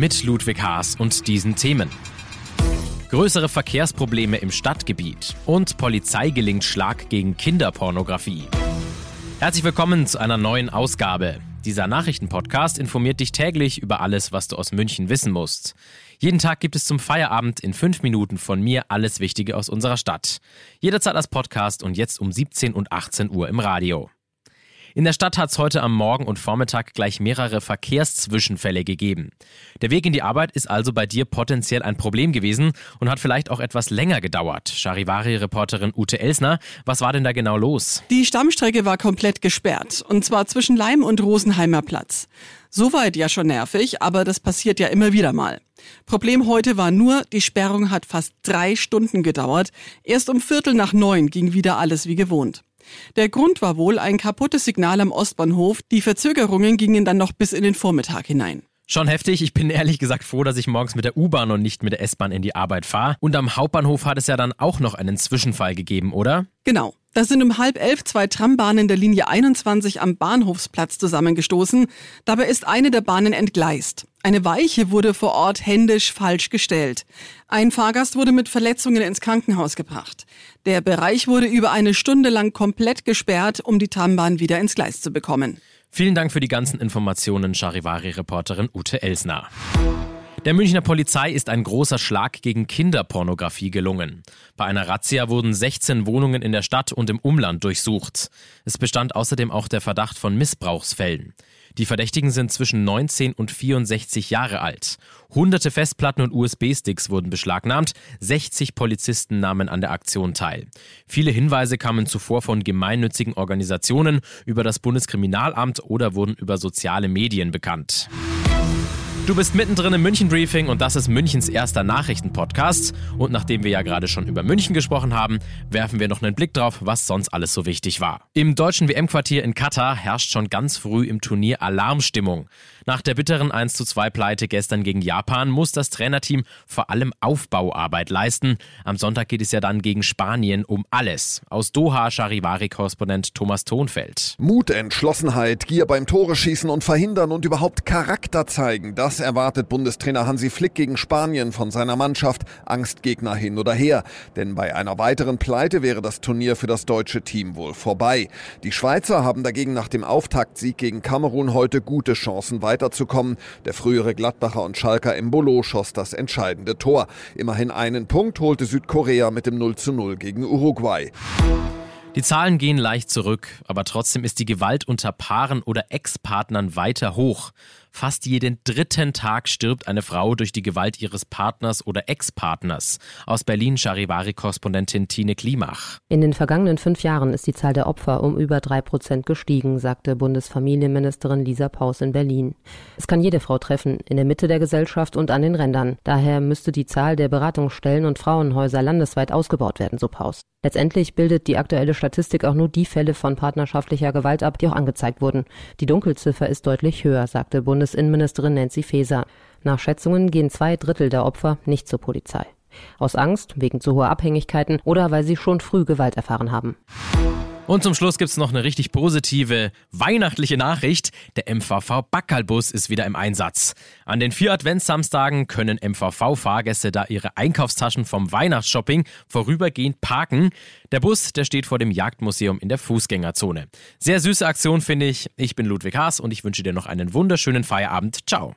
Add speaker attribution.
Speaker 1: Mit Ludwig Haas und diesen Themen. Größere Verkehrsprobleme im Stadtgebiet und Polizei gelingt Schlag gegen Kinderpornografie. Herzlich willkommen zu einer neuen Ausgabe. Dieser Nachrichtenpodcast informiert dich täglich über alles, was du aus München wissen musst. Jeden Tag gibt es zum Feierabend in fünf Minuten von mir alles Wichtige aus unserer Stadt. Jederzeit als Podcast und jetzt um 17 und 18 Uhr im Radio. In der Stadt hat es heute am Morgen und Vormittag gleich mehrere Verkehrszwischenfälle gegeben. Der Weg in die Arbeit ist also bei dir potenziell ein Problem gewesen und hat vielleicht auch etwas länger gedauert. Charivari-Reporterin Ute Elsner, was war denn da genau los?
Speaker 2: Die Stammstrecke war komplett gesperrt und zwar zwischen Leim und Rosenheimer Platz. Soweit ja schon nervig, aber das passiert ja immer wieder mal. Problem heute war nur, die Sperrung hat fast drei Stunden gedauert. Erst um Viertel nach neun ging wieder alles wie gewohnt. Der Grund war wohl ein kaputtes Signal am Ostbahnhof. Die Verzögerungen gingen dann noch bis in den Vormittag hinein.
Speaker 1: Schon heftig. Ich bin ehrlich gesagt froh, dass ich morgens mit der U-Bahn und nicht mit der S-Bahn in die Arbeit fahre. Und am Hauptbahnhof hat es ja dann auch noch einen Zwischenfall gegeben, oder?
Speaker 2: Genau. Da sind um halb elf zwei Trambahnen der Linie 21 am Bahnhofsplatz zusammengestoßen. Dabei ist eine der Bahnen entgleist. Eine Weiche wurde vor Ort händisch falsch gestellt. Ein Fahrgast wurde mit Verletzungen ins Krankenhaus gebracht. Der Bereich wurde über eine Stunde lang komplett gesperrt, um die Trambahn wieder ins Gleis zu bekommen.
Speaker 1: Vielen Dank für die ganzen Informationen, Charivari-Reporterin Ute Elsner. Der Münchner Polizei ist ein großer Schlag gegen Kinderpornografie gelungen. Bei einer Razzia wurden 16 Wohnungen in der Stadt und im Umland durchsucht. Es bestand außerdem auch der Verdacht von Missbrauchsfällen. Die Verdächtigen sind zwischen 19 und 64 Jahre alt. Hunderte Festplatten und USB-Sticks wurden beschlagnahmt. 60 Polizisten nahmen an der Aktion teil. Viele Hinweise kamen zuvor von gemeinnützigen Organisationen über das Bundeskriminalamt oder wurden über soziale Medien bekannt. Du bist mittendrin im München Briefing und das ist Münchens erster Nachrichtenpodcast. Und nachdem wir ja gerade schon über München gesprochen haben, werfen wir noch einen Blick drauf, was sonst alles so wichtig war. Im deutschen WM-Quartier in Katar herrscht schon ganz früh im Turnier Alarmstimmung. Nach der bitteren 1:2 Pleite gestern gegen Japan muss das Trainerteam vor allem Aufbauarbeit leisten. Am Sonntag geht es ja dann gegen Spanien um alles. Aus Doha Charivari-Korrespondent Thomas Thonfeld.
Speaker 3: Mut, Entschlossenheit, Gier beim Tore schießen und verhindern und überhaupt Charakter zeigen. Das erwartet Bundestrainer Hansi Flick gegen Spanien von seiner Mannschaft. Angstgegner hin oder her. Denn bei einer weiteren Pleite wäre das Turnier für das deutsche Team wohl vorbei. Die Schweizer haben dagegen nach dem Auftaktsieg gegen Kamerun heute gute Chancen weiter weiterzukommen. Der frühere Gladbacher und Schalker Embolo schoss das entscheidende Tor. Immerhin einen Punkt holte Südkorea mit dem 0 zu 0 gegen Uruguay.
Speaker 1: Die Zahlen gehen leicht zurück, aber trotzdem ist die Gewalt unter Paaren oder Ex-Partnern weiter hoch. Fast jeden dritten Tag stirbt eine Frau durch die Gewalt ihres Partners oder Ex-Partners. Aus Berlin Charivari-Korrespondentin Tine Klimach.
Speaker 4: In den vergangenen fünf Jahren ist die Zahl der Opfer um über drei Prozent gestiegen, sagte Bundesfamilienministerin Lisa Paus in Berlin. Es kann jede Frau treffen, in der Mitte der Gesellschaft und an den Rändern. Daher müsste die Zahl der Beratungsstellen und Frauenhäuser landesweit ausgebaut werden, so Paus. Letztendlich bildet die aktuelle Statistik auch nur die Fälle von partnerschaftlicher Gewalt ab, die auch angezeigt wurden. Die Dunkelziffer ist deutlich höher, sagte Bundesinnenministerin Nancy Faeser. Nach Schätzungen gehen zwei Drittel der Opfer nicht zur Polizei. Aus Angst, wegen zu hoher Abhängigkeiten oder weil sie schon früh Gewalt erfahren haben.
Speaker 1: Und zum Schluss gibt es noch eine richtig positive weihnachtliche Nachricht. Der MVV Backalbus ist wieder im Einsatz. An den vier Adventssamstagen können MVV-Fahrgäste da ihre Einkaufstaschen vom Weihnachtsshopping vorübergehend parken. Der Bus, der steht vor dem Jagdmuseum in der Fußgängerzone. Sehr süße Aktion, finde ich. Ich bin Ludwig Haas und ich wünsche dir noch einen wunderschönen Feierabend. Ciao.